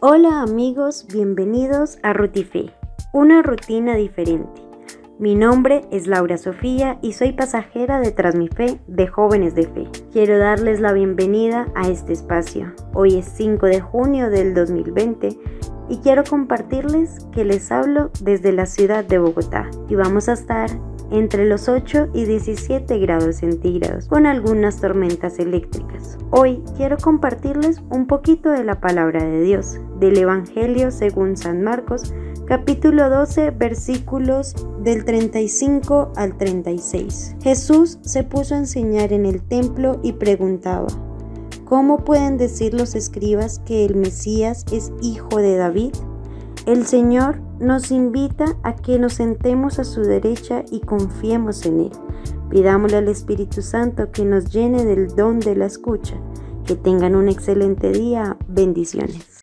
Hola amigos, bienvenidos a Rutife, una rutina diferente. Mi nombre es Laura Sofía y soy pasajera de Transmife de Jóvenes de Fe. Quiero darles la bienvenida a este espacio. Hoy es 5 de junio del 2020 y quiero compartirles que les hablo desde la ciudad de Bogotá y vamos a estar entre los 8 y 17 grados centígrados, con algunas tormentas eléctricas. Hoy quiero compartirles un poquito de la palabra de Dios, del Evangelio según San Marcos, capítulo 12, versículos del 35 al 36. Jesús se puso a enseñar en el templo y preguntaba, ¿cómo pueden decir los escribas que el Mesías es hijo de David? El Señor nos invita a que nos sentemos a su derecha y confiemos en Él. Pidámosle al Espíritu Santo que nos llene del don de la escucha. Que tengan un excelente día. Bendiciones.